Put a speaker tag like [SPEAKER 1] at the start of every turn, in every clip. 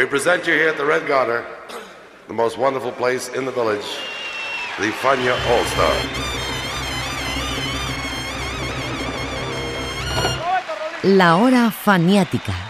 [SPEAKER 1] We present you here at the Red Garter, the most wonderful place in the village, the Fania All Star.
[SPEAKER 2] La hora faniática.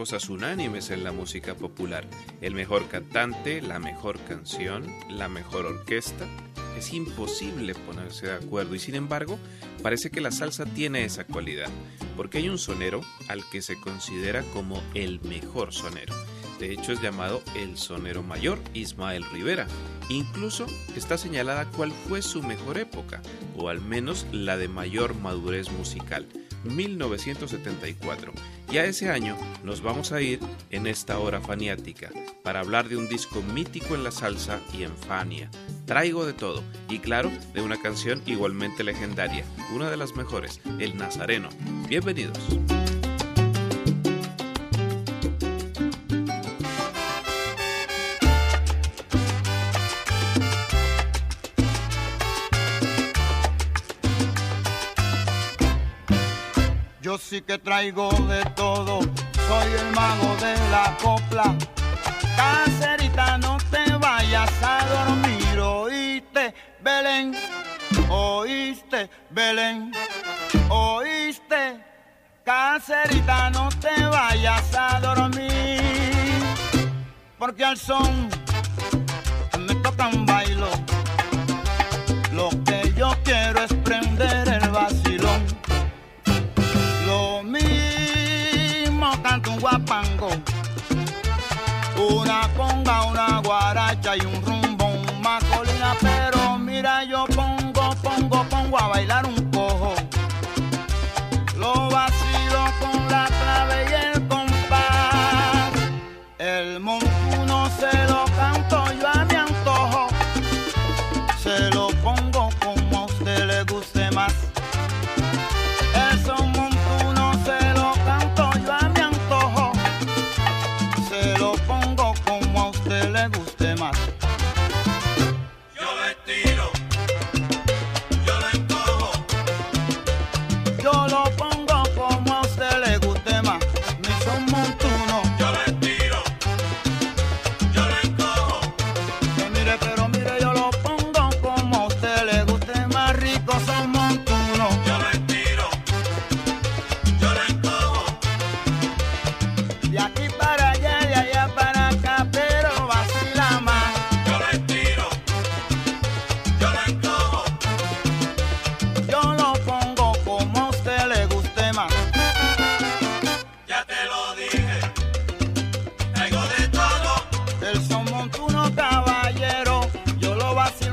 [SPEAKER 3] Cosas unánimes en la música popular. El mejor cantante, la mejor canción, la mejor orquesta. Es imposible ponerse de acuerdo y sin embargo parece que la salsa tiene esa cualidad, porque hay un sonero al que se considera como el mejor sonero. De hecho es llamado el sonero mayor Ismael Rivera. Incluso está señalada cuál fue su mejor época, o al menos la de mayor madurez musical. 1974. Y a ese año nos vamos a ir en esta hora faniática para hablar de un disco mítico en la salsa y en Fania. Traigo de todo y claro, de una canción igualmente legendaria, una de las mejores, El Nazareno. Bienvenidos.
[SPEAKER 4] Sí que traigo de todo, soy el mago de la copla. Caserita, no te vayas a dormir, oíste, Belén, oíste, Belén, oíste. Caserita, no te vayas a dormir, porque al son me toca un Guaraja e um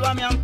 [SPEAKER 4] I'm young.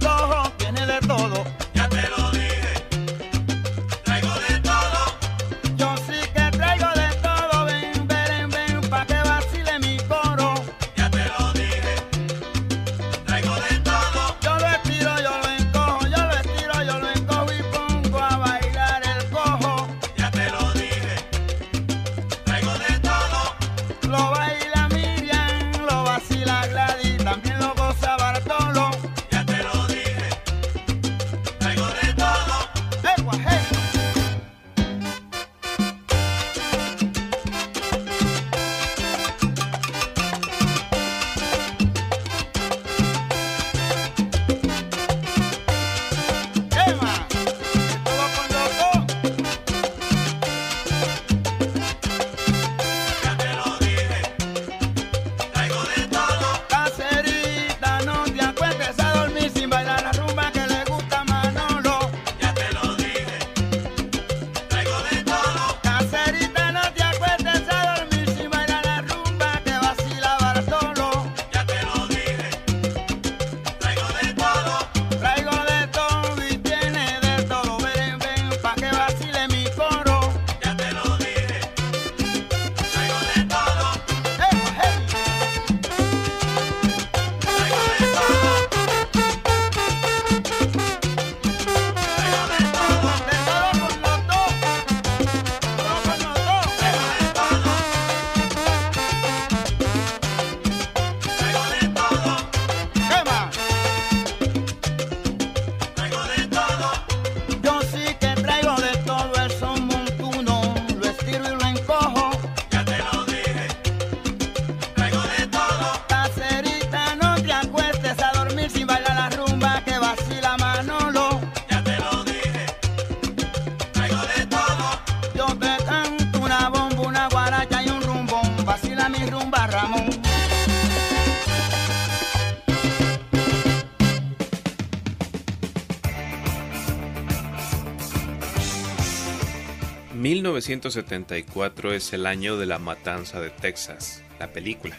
[SPEAKER 4] 1974 es el año de la matanza de Texas, la película,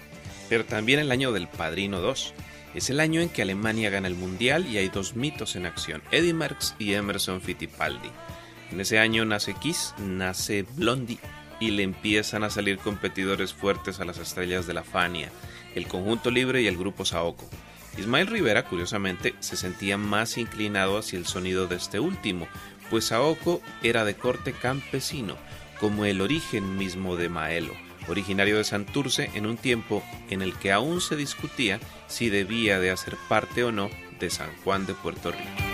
[SPEAKER 4] pero también el año del Padrino 2. Es el año en que Alemania gana el Mundial y hay dos mitos en acción, Eddie Merckx y Emerson Fittipaldi. En ese año nace Kiss, nace Blondie y le empiezan a salir competidores fuertes a las estrellas de la Fania, el conjunto libre y el grupo Saoko. Ismael Rivera, curiosamente, se sentía más inclinado hacia el sonido de este último, pues Saoko era de corte campesino, como el origen mismo de Maelo, originario de Santurce en un tiempo en el que aún se discutía si debía de hacer parte o no de San Juan de Puerto Rico.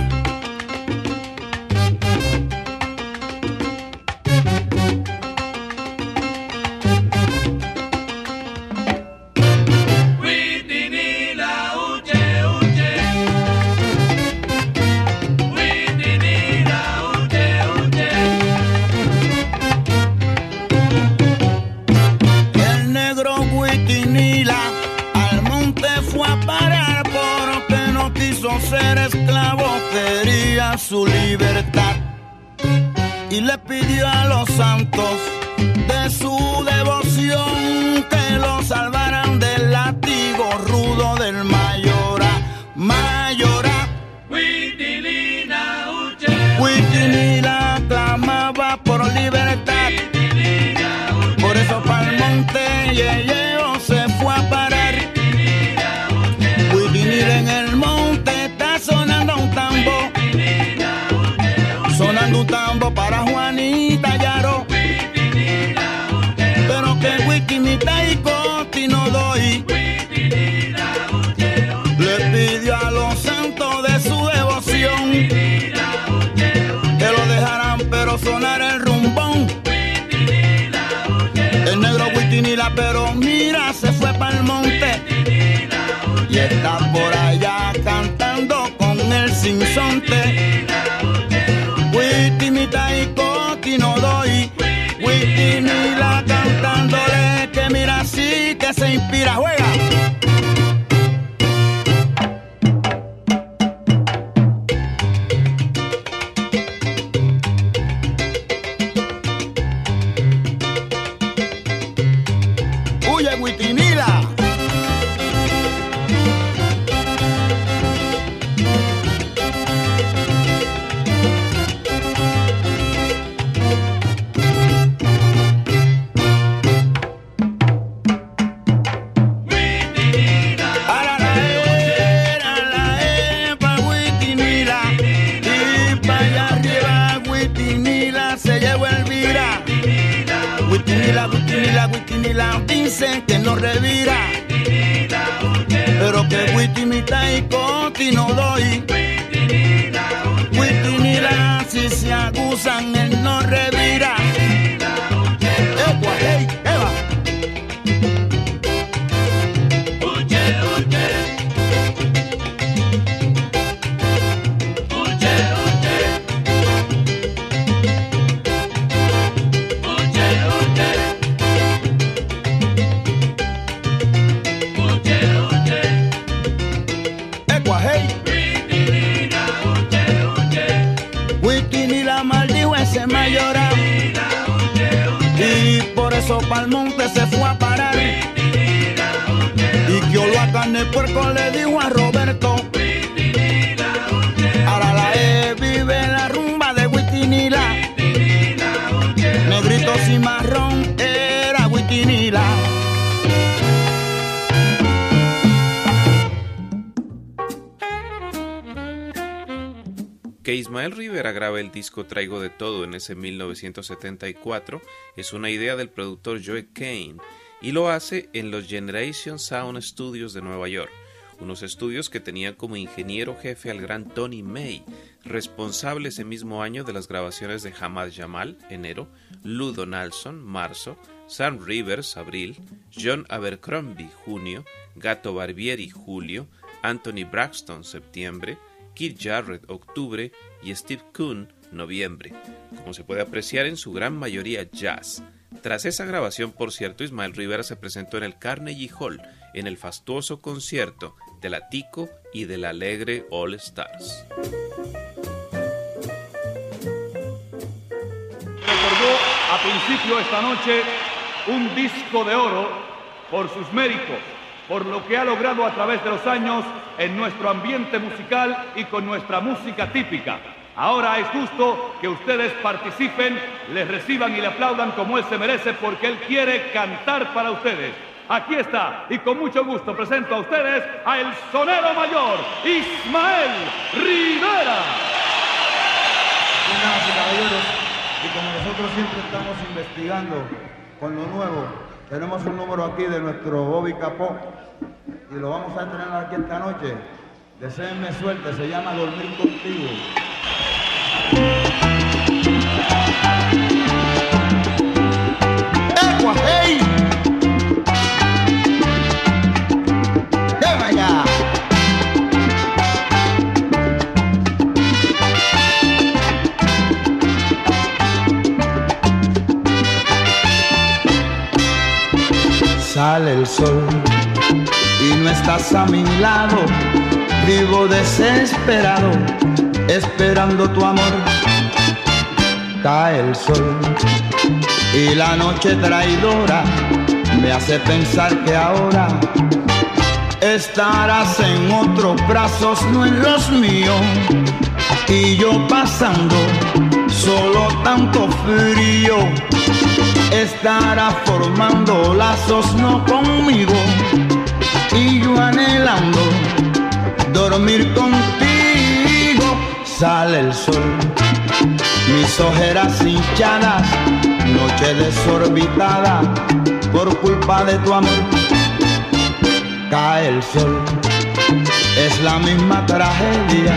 [SPEAKER 4] Witinila cantándole que mira sí que se inspira. Juega.
[SPEAKER 3] Ismael Rivera grabe el disco Traigo de Todo en ese 1974 es una idea del productor Joe Kane y lo hace en los Generation Sound Studios de Nueva York, unos estudios que tenían como ingeniero jefe al gran Tony May, responsable ese mismo año de las grabaciones de Hamad Jamal, enero, Lou Donaldson, marzo, Sam Rivers, abril, John Abercrombie, junio, Gato Barbieri, julio, Anthony Braxton, septiembre, Keith Jarrett, octubre y Steve Kuhn, noviembre, como se puede apreciar en su gran mayoría jazz. Tras esa grabación, por cierto, Ismael Rivera se presentó en el Carnegie Hall en el fastuoso concierto de la Tico y del alegre All Stars.
[SPEAKER 5] recordó a principio esta noche un disco de oro por sus méritos, por lo que ha logrado a través de los años en nuestro ambiente musical y con nuestra música típica. Ahora es justo que ustedes participen, les reciban y le aplaudan como él se merece porque él quiere cantar para ustedes. Aquí está, y con mucho gusto presento a ustedes a el sonero mayor, Ismael Rivera.
[SPEAKER 6] Y caballeros, y como nosotros
[SPEAKER 4] siempre estamos investigando con lo nuevo. Tenemos un número aquí de nuestro Bobby Capó y lo vamos a estrenar aquí esta noche. Deseenme suerte, se llama Dormir Contigo. ¡Ecua, hey! Sale el sol estás a mi lado. Vivo desesperado, esperando tu amor. Cae el sol y la noche traidora me hace pensar que ahora estarás en otros brazos, no en los míos. Y yo pasando solo tanto frío estará formando lazos no conmigo y yo anhelando dormir contigo sale el sol mis ojeras hinchadas noche desorbitada por culpa de tu amor cae el sol es la misma tragedia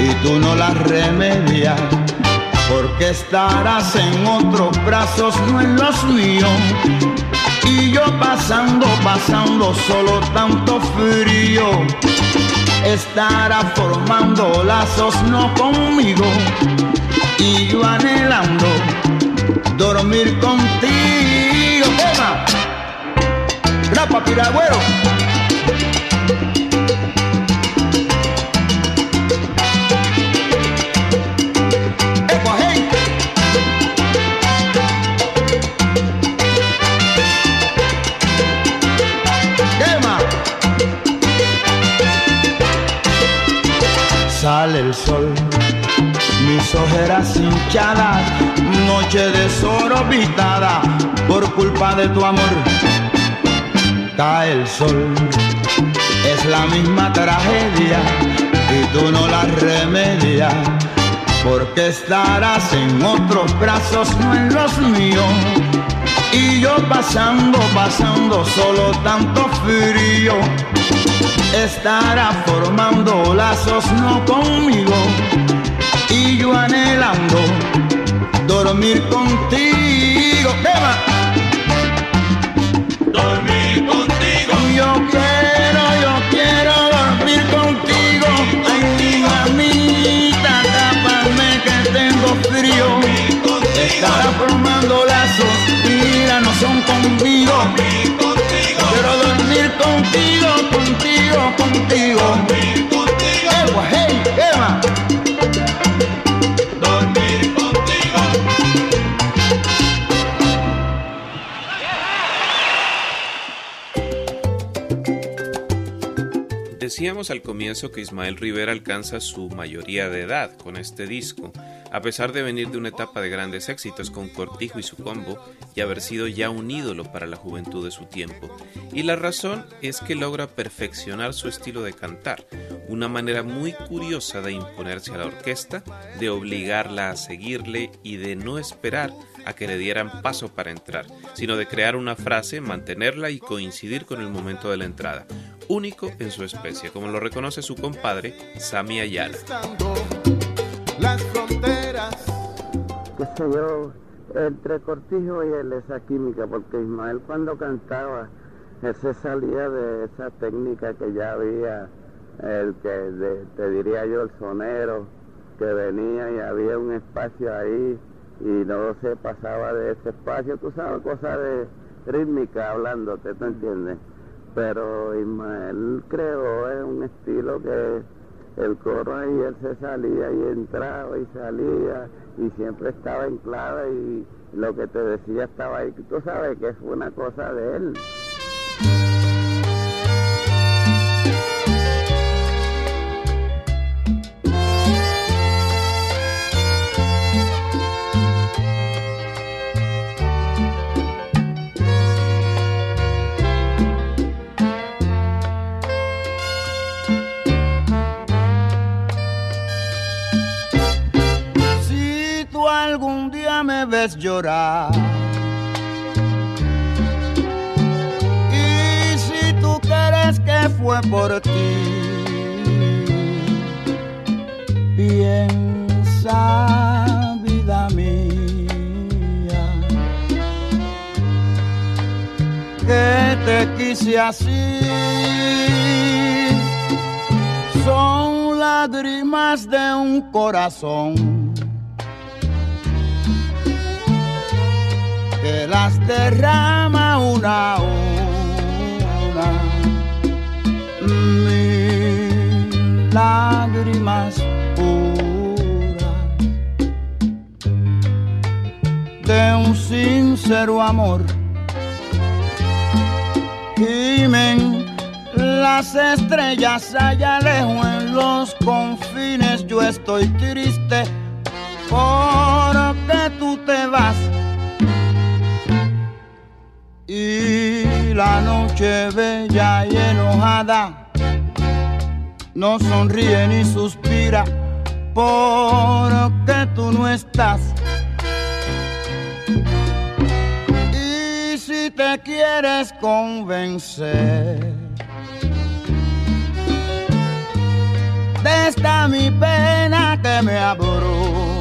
[SPEAKER 4] y tú no la remedias porque estarás en otros brazos, no en los míos. Y yo pasando, pasando solo tanto frío, estará formando lazos no conmigo. Y yo anhelando dormir contigo. ¡Grapa, piragüero! Sale el sol, mis ojeras hinchadas, noche desorbitada por culpa de tu amor. Cae el sol, es la misma tragedia y tú no la remedias. Porque estarás en otros brazos, no en los míos. Y yo pasando, pasando solo tanto frío. Estará formando lazos no conmigo. Y yo anhelando dormir contigo. ¡Eva!
[SPEAKER 7] Dormir contigo,
[SPEAKER 4] Yo quiero, yo quiero dormir contigo. Ay, mamita, tápame que tengo frío. Estará formando lazos, mira, no son conmigo. Quiero dormir contigo, contigo, contigo.
[SPEAKER 7] dormir contigo,
[SPEAKER 4] Ewa, hey, Eva.
[SPEAKER 3] Decíamos al comienzo que Ismael Rivera alcanza su mayoría de edad con este disco, a pesar de venir de una etapa de grandes éxitos con Cortijo y su combo y haber sido ya un ídolo para la juventud de su tiempo. Y la razón es que logra perfeccionar su estilo de cantar, una manera muy curiosa de imponerse a la orquesta, de obligarla a seguirle y de no esperar a que le dieran paso para entrar, sino de crear una frase, mantenerla y coincidir con el momento de la entrada, único en su especie, como lo reconoce su compadre Sami Ayala.
[SPEAKER 6] las fronteras.
[SPEAKER 8] qué sé yo, entre Cortijo y él esa química, porque Ismael cuando cantaba, él se salía de esa técnica que ya había, el que de- te diría yo, el sonero, que venía y había un espacio ahí y no se pasaba de ese espacio, tú sabes, cosas de rítmica hablándote, ¿tú entiendes? Pero Ismael creó eh, un estilo que el coro ahí él se salía y entraba y salía y siempre estaba en clave y lo que te decía estaba ahí. Tú sabes que fue una cosa de él.
[SPEAKER 4] Llorar. Y si tú crees que fue por ti, piensa, vida mía, que te quise así. Son lágrimas de un corazón las derrama una a una. Mil lágrimas puras de un sincero amor. Gimen las estrellas allá lejos en los confines. Yo estoy triste porque tú te vas. Y la noche bella y enojada no sonríe ni suspira porque tú no estás. Y si te quieres convencer de esta mi pena que me abruma,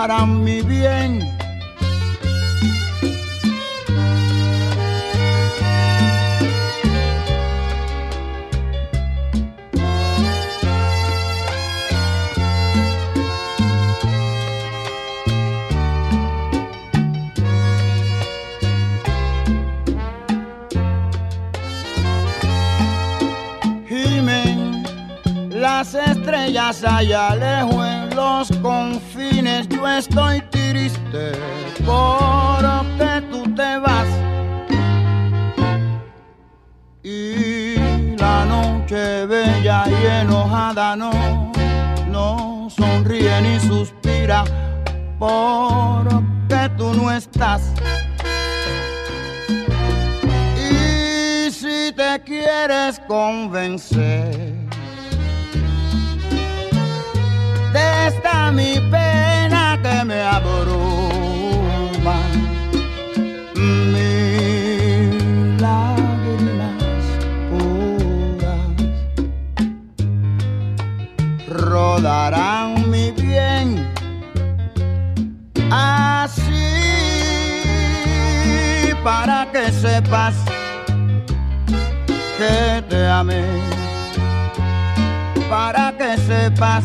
[SPEAKER 4] rodarán mi bien. gimen las estrellas allá lejos los confines. Yo estoy triste porque tú te vas. Y la noche bella y enojada no, no sonríe ni suspira porque tú no estás. Y si te quieres convencer de esta mi pena que me abruma, mis lágrimas puras rodarán mi bien. Así para que sepas que te amé, para que sepas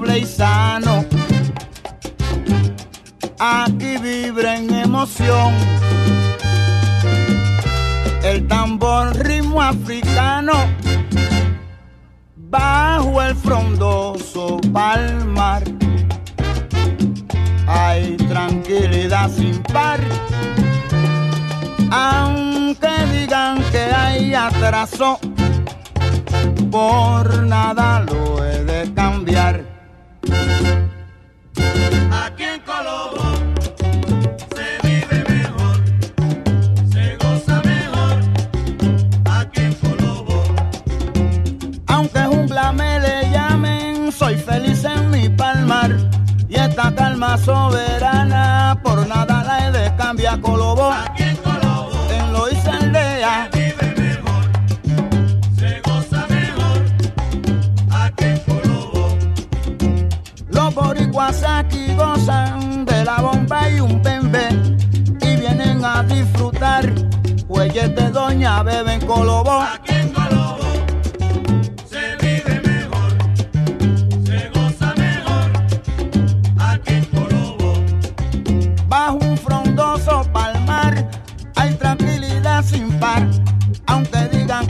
[SPEAKER 4] Noble y.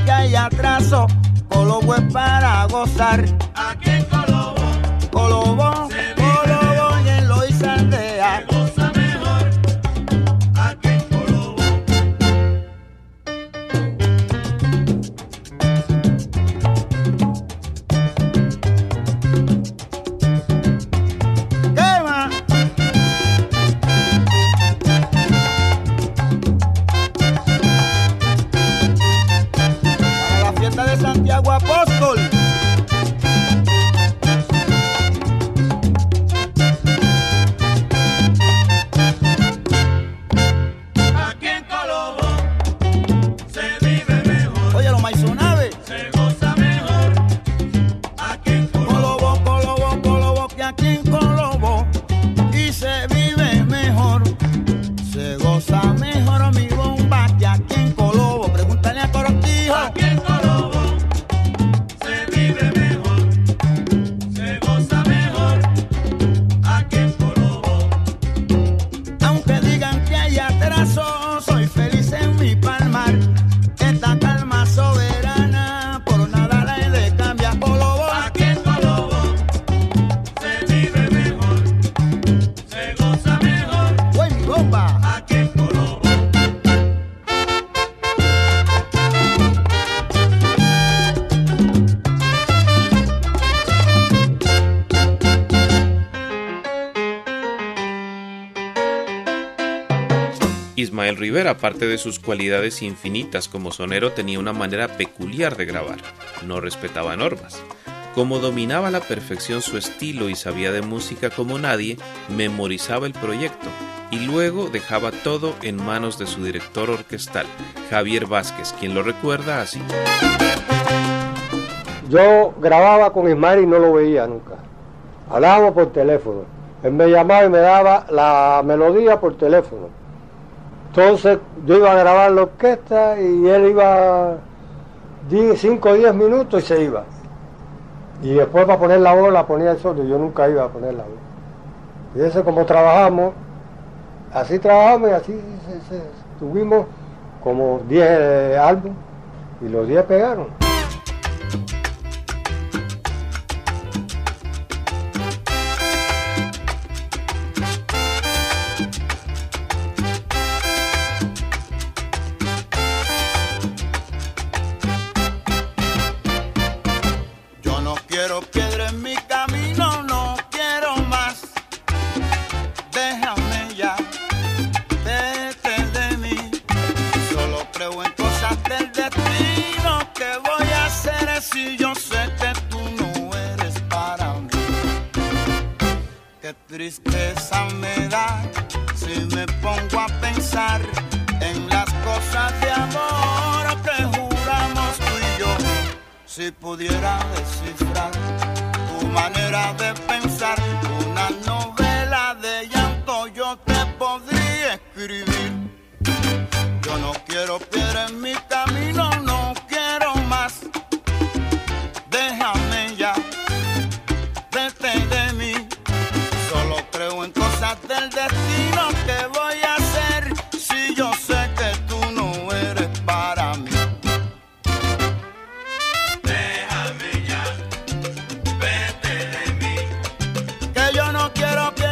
[SPEAKER 4] que hay atraso,
[SPEAKER 7] Colombo es para gozar.
[SPEAKER 3] Ismael Rivera, aparte de sus cualidades infinitas como sonero, tenía una manera peculiar de grabar, no respetaba normas. Como dominaba a la perfección su estilo y sabía de música como nadie, memorizaba el proyecto y luego dejaba todo en manos de su director orquestal, Javier Vázquez, quien lo recuerda así.
[SPEAKER 4] Yo grababa con Ismael y no lo veía nunca. Hablábamos por teléfono. Él me llamaba y me daba la melodía por teléfono. Entonces yo iba a grabar la orquesta y él iba 5 o 10 minutos y se iba. Y después para poner la voz la ponía él solo, yo nunca iba a poner la voz. Y eso como trabajamos, así trabajamos y así tuvimos como 10 álbumes y los 10 pegaron.
[SPEAKER 3] get up.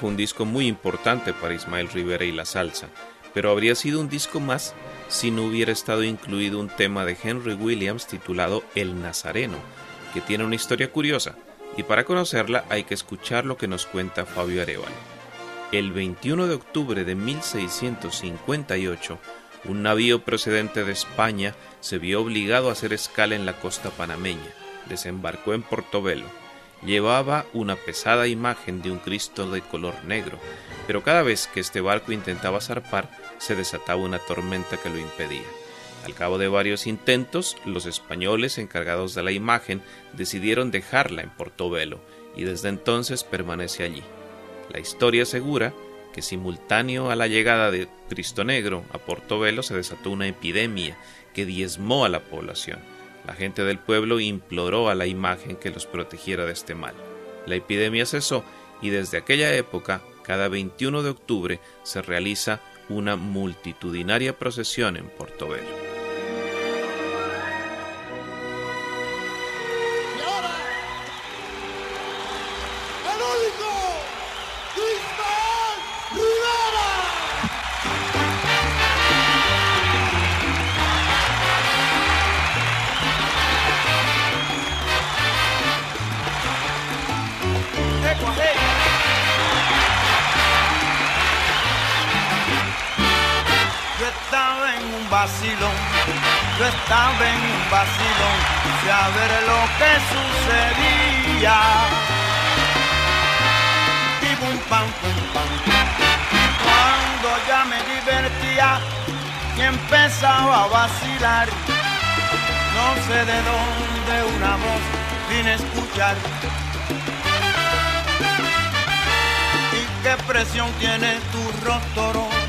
[SPEAKER 3] Fue un disco muy importante para Ismael Rivera y la salsa, pero habría sido un disco más si no hubiera estado incluido un tema de Henry Williams titulado El Nazareno, que tiene una historia curiosa, y para conocerla hay que escuchar lo que nos cuenta Fabio Arevalo. El 21 de octubre de 1658, un navío procedente de España se vio obligado a hacer escala en la costa panameña, desembarcó en Portobelo, llevaba una pesada imagen de un Cristo de color negro, pero cada vez que este barco intentaba zarpar se desataba una tormenta que lo impedía. Al cabo de varios intentos, los españoles encargados de la imagen decidieron dejarla en Portobelo y desde entonces permanece allí. La historia asegura que simultáneo a la llegada de Cristo Negro a Portobelo se desató una epidemia que diezmó a la población. La gente del pueblo imploró a la imagen que los protegiera de este mal. La epidemia cesó y desde aquella época, cada 21 de octubre, se realiza una multitudinaria procesión en Portobelo.
[SPEAKER 4] Estaba en un vacilón, fui a ver lo que sucedía. Y pum pam pum pam. Cuando ya me divertía y empezaba a vacilar, no sé de dónde una voz vine a escuchar. ¿Y qué presión tiene tu rostro?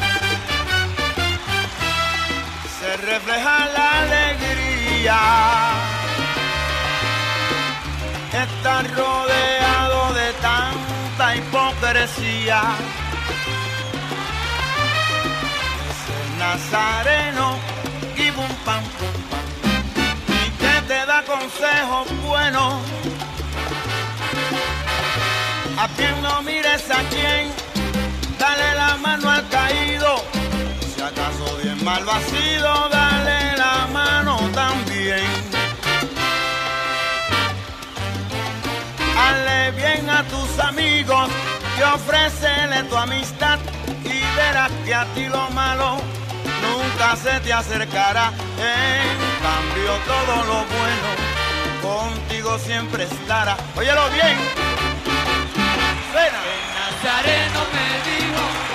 [SPEAKER 4] Se refleja la alegría. Está rodeado de tanta hipocresía. Es el nazareno y bum pam. Y que te da consejos buenos. A quien no mires a quien, dale la mano al caído acaso bien mal vacío, dale la mano también. Hazle bien a tus amigos y ofrécele tu amistad y verás que a ti lo malo nunca se te acercará. En cambio todo lo bueno contigo siempre estará. Óyelo bien.
[SPEAKER 7] Suena. El Nazareno me dijo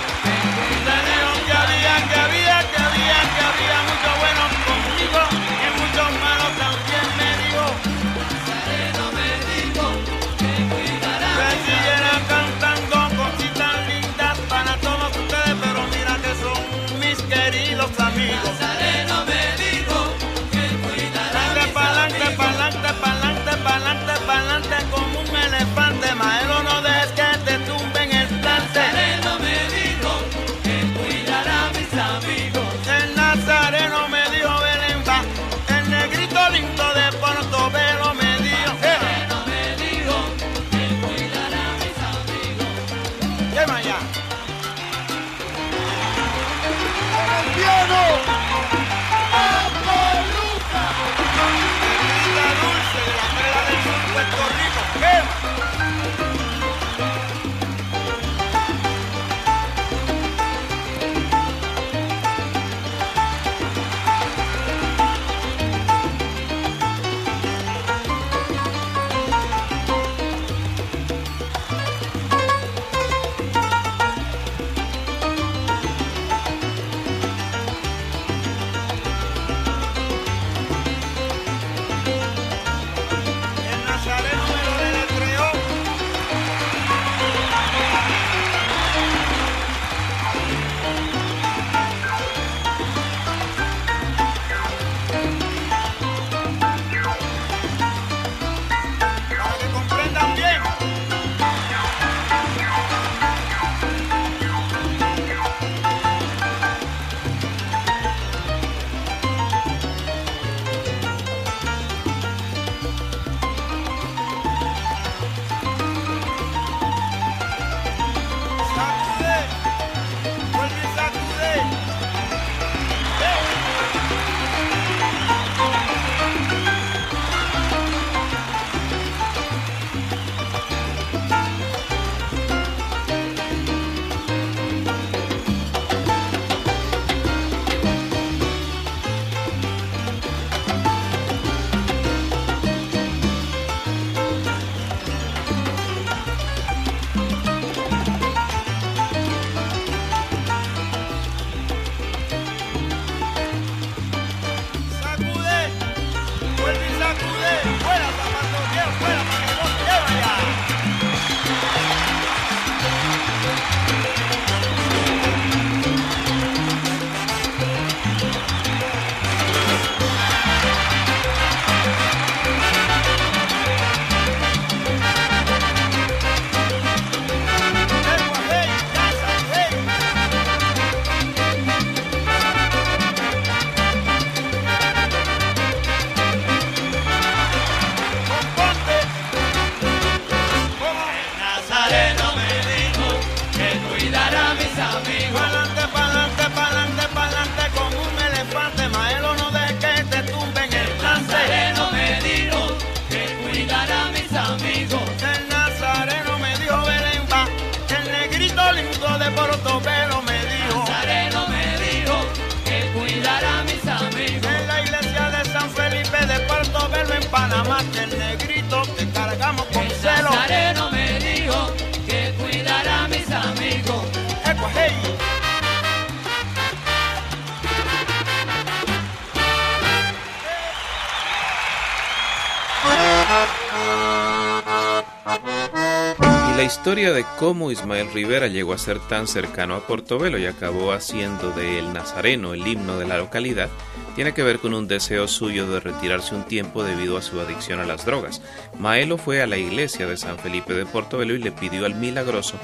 [SPEAKER 4] Y
[SPEAKER 3] la historia de cómo Ismael Rivera llegó a ser tan cercano a Portobelo y acabó haciendo de El Nazareno el himno de la localidad tiene que ver con un deseo suyo de retirarse un tiempo debido a su adicción a las drogas. Maelo fue a la iglesia de San Felipe de Portobelo y le pidió al milagroso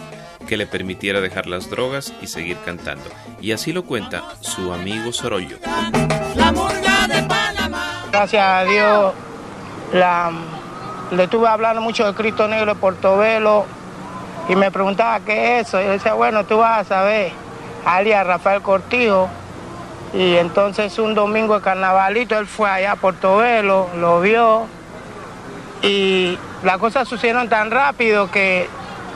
[SPEAKER 3] que le permitiera dejar las drogas y seguir cantando. Y así lo cuenta su amigo Sorollo.
[SPEAKER 9] Gracias a Dios, la, le estuve hablando mucho de Cristo Negro de Portobelo y me preguntaba qué es eso. Y yo decía, bueno, tú vas a saber, alias Rafael Cortijo. Y entonces un domingo de carnavalito, él fue allá a Portobelo, lo vio y las cosas sucedieron tan rápido que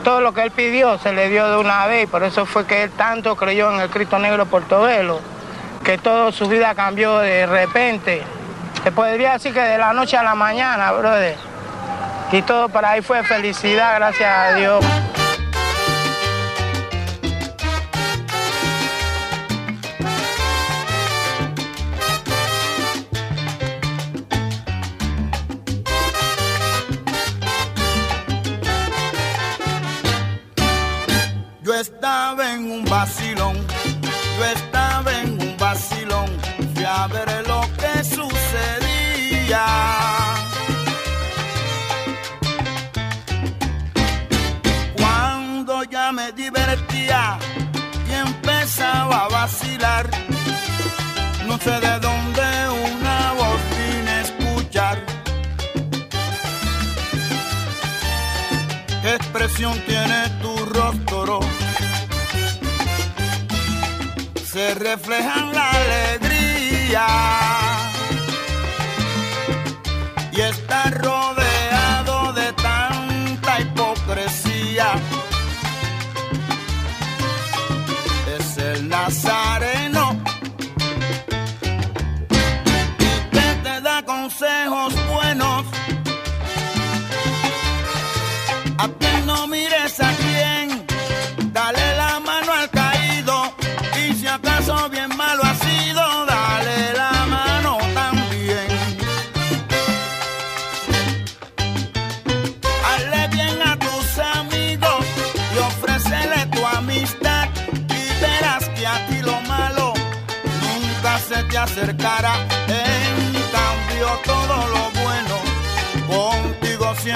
[SPEAKER 9] todo lo que él pidió se le dio de una vez y por eso fue que él tanto creyó en el Cristo Negro de Portobelo, que toda su vida cambió de repente. Se podría decir que de la noche a la mañana, brother. Y todo para ahí fue felicidad, gracias a Dios.
[SPEAKER 4] Yo estaba en un vacilón, y empezaba a vacilar, no sé de dónde una voz vine escuchar. ¿Qué expresión tiene tu rostro? Se refleja en la alegría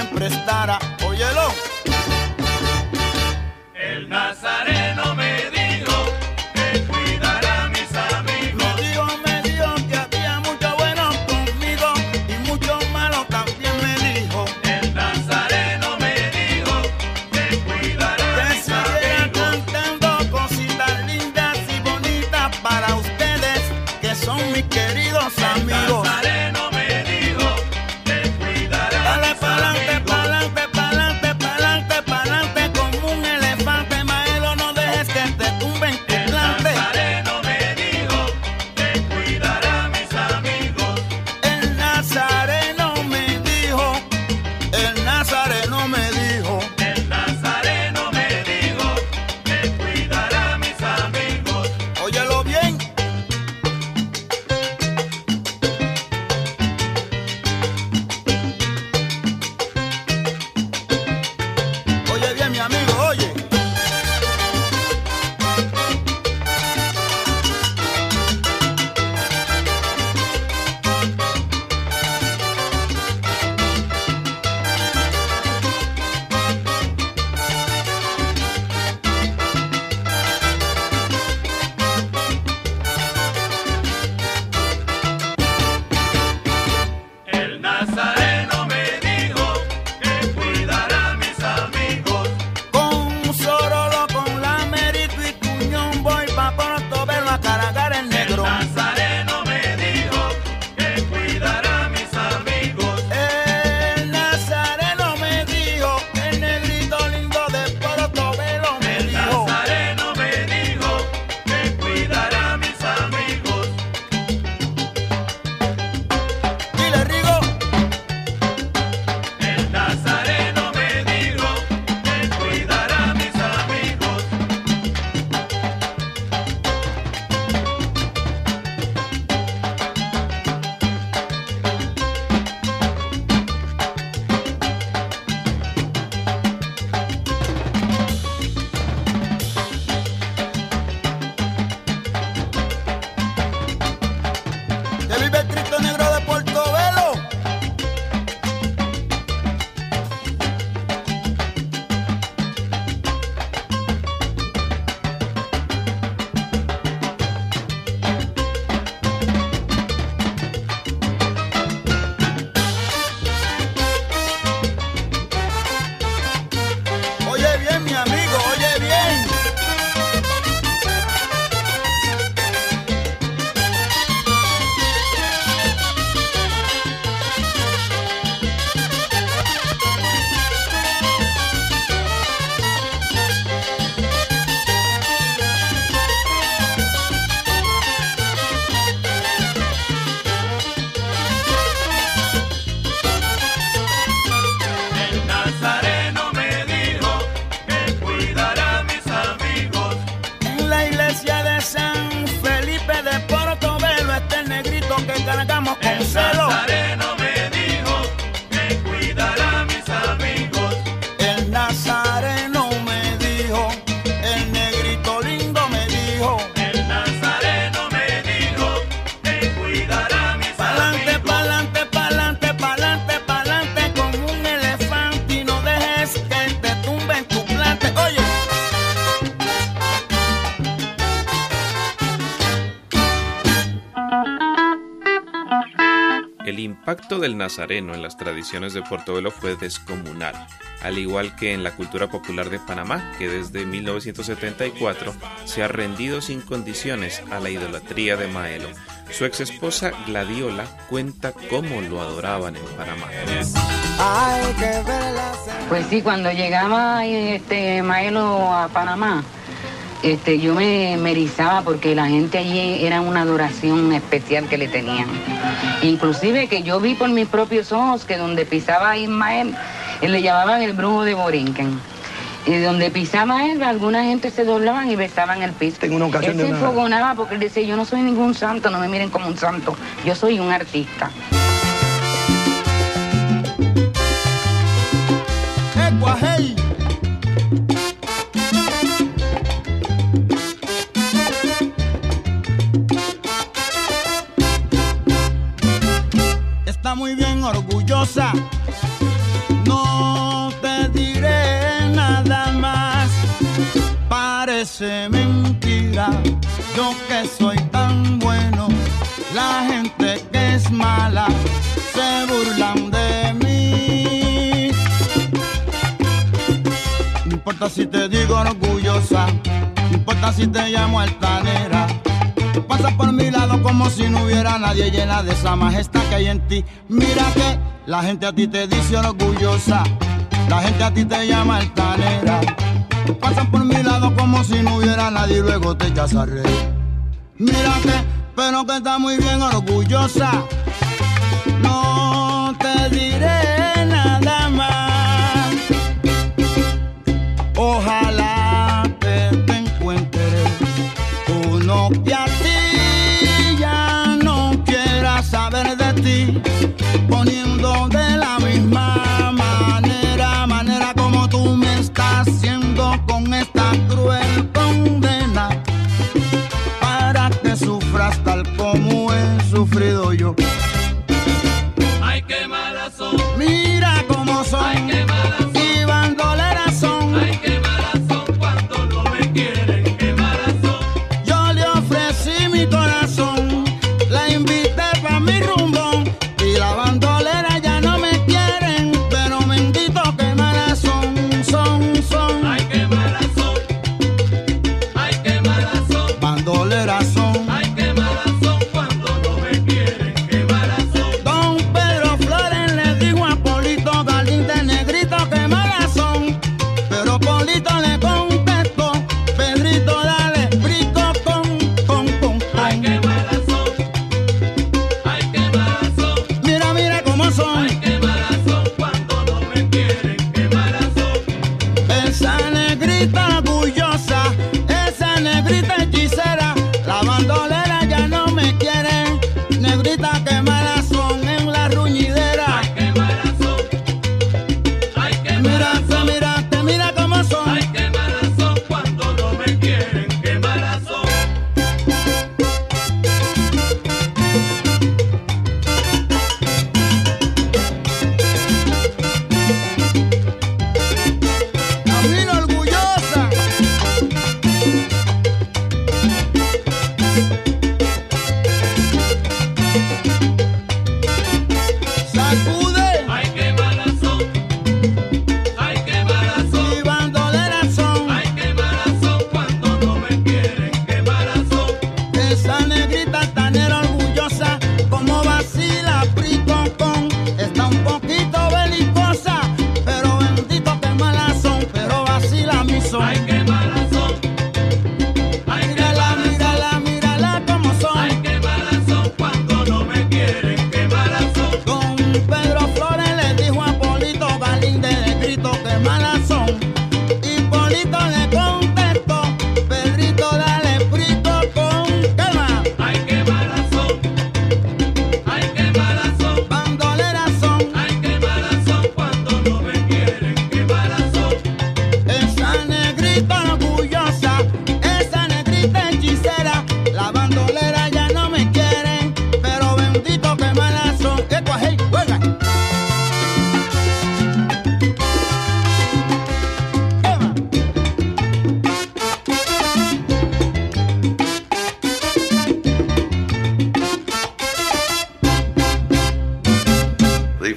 [SPEAKER 4] siempre estará. Óyelo.
[SPEAKER 7] Nazareno
[SPEAKER 3] en las tradiciones de Portobelo fue descomunal, al igual que en la cultura popular de Panamá, que desde 1974 se ha rendido sin condiciones a la idolatría de Maelo. Su ex esposa Gladiola cuenta cómo lo adoraban en Panamá.
[SPEAKER 10] Pues sí, cuando llegaba este Maelo a Panamá, este, yo me, me erizaba porque la gente allí era una adoración especial que le tenían. Inclusive que yo vi por mis propios ojos que donde pisaba Ismael, él le llamaban el brujo de Borinquen. Y donde pisaba él, alguna gente se doblaban y besaban el piso.
[SPEAKER 11] Tengo una ocasión
[SPEAKER 10] él
[SPEAKER 11] de
[SPEAKER 10] se
[SPEAKER 11] una-
[SPEAKER 10] enfogonaba porque él decía, yo no soy ningún santo, no me miren como un santo, yo soy un artista.
[SPEAKER 4] No te diré nada más. Parece mentira. Yo que soy tan bueno. La gente que es mala se burlan de mí. No importa si te digo orgullosa, no importa si te llamo altanera. Tú pasas por mi lado como si no hubiera nadie llena de esa majestad que hay en ti. Mira que la gente a ti te dice orgullosa, la gente a ti te llama altanera. Tú pasas por mi lado como si no hubiera nadie y luego te echas a reír. Mira que, pero que está muy bien orgullosa. No te diré poniendo de la misma manera, manera como tú me estás haciendo con esta cruel condena,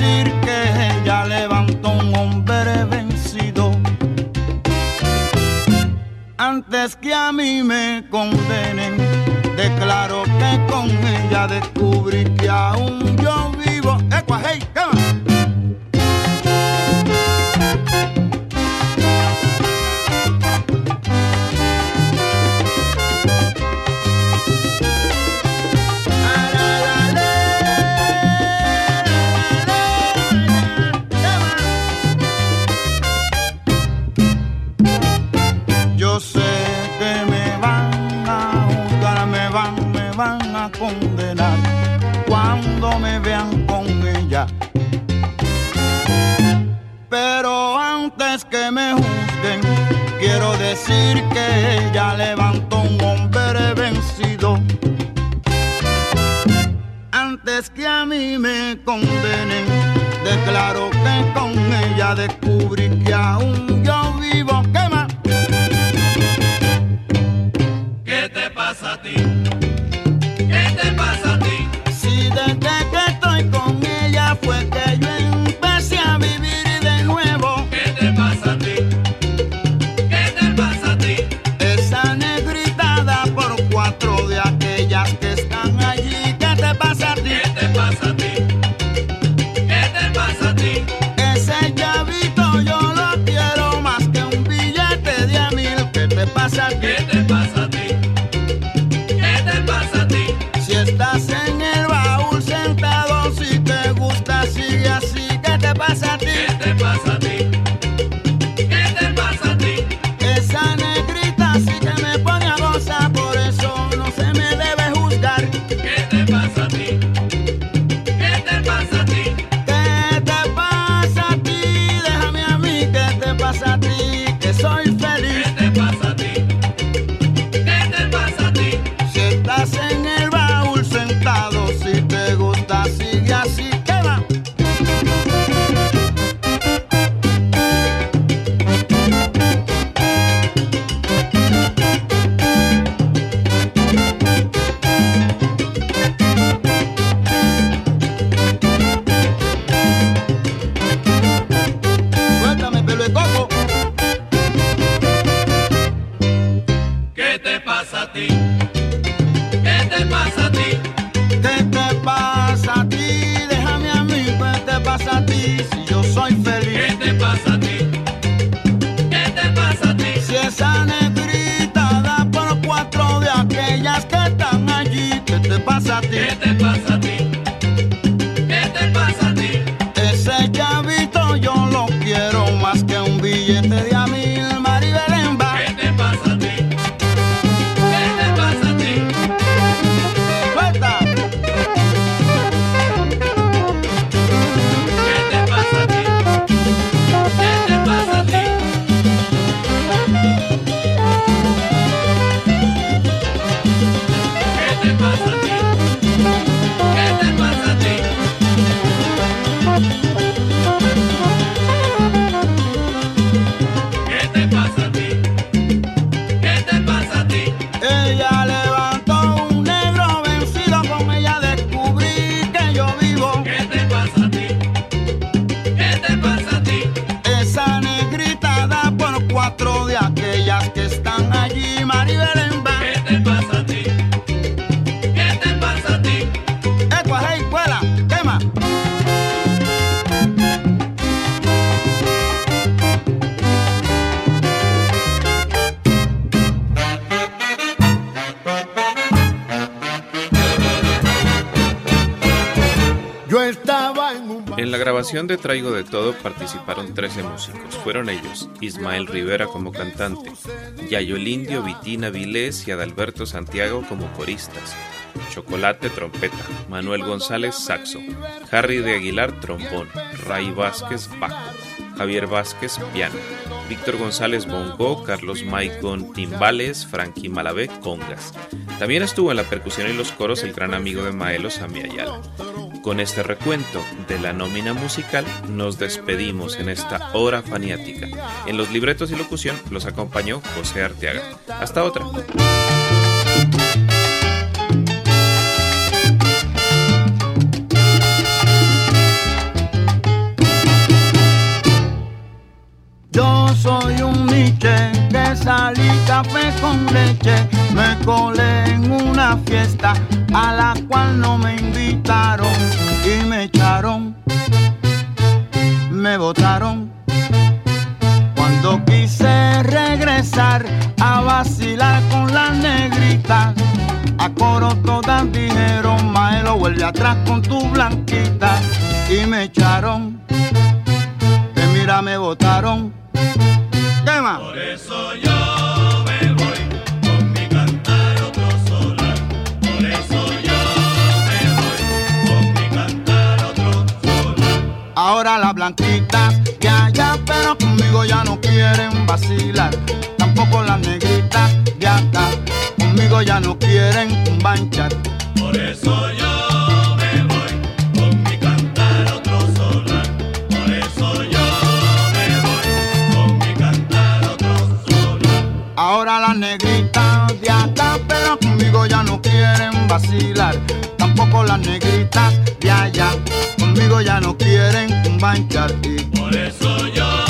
[SPEAKER 4] que ella levantó un hombre vencido. Antes que a mí me condenen, declaro que con ella descubrí que aún que un billete de
[SPEAKER 3] amigo. Traigo de Todo participaron 13 músicos. Fueron ellos Ismael Rivera como cantante, Yayo Lindio, Vitina Vilés y Adalberto Santiago como coristas, Chocolate trompeta, Manuel González saxo, Harry de Aguilar trombón, Ray Vázquez bajo, Javier Vázquez piano, Víctor González bongo, Carlos Maicon timbales, Frankie Malavé congas. También estuvo en la percusión y los coros el gran amigo de Maelo Sami Ayala. Con este recuento de la nómina musical nos despedimos en esta hora faniática. En los libretos y locución los acompañó José Arteaga. Hasta otra.
[SPEAKER 4] Yo soy un Miche que salí café con leche, me colé en una fiesta a la cual no me invitaron y me echaron, me botaron. Cuando quise regresar a vacilar con la negrita, a coro todas dijeron, Maelo, vuelve atrás con tu blanquita y me echaron, que mira me botaron. ¿Qué más?
[SPEAKER 7] Por eso yo
[SPEAKER 4] Ahora las blanquitas de allá, pero conmigo ya no quieren vacilar. Tampoco las negritas de acá, conmigo ya no quieren banchar.
[SPEAKER 7] Por eso yo me voy con mi cantar otro solar. Por eso yo me voy con mi cantar otro solar.
[SPEAKER 4] Ahora las negritas de acá, pero conmigo ya no quieren vacilar. Tampoco las negritas de allá, conmigo ya no quieren banchar. Y
[SPEAKER 7] Por eso yo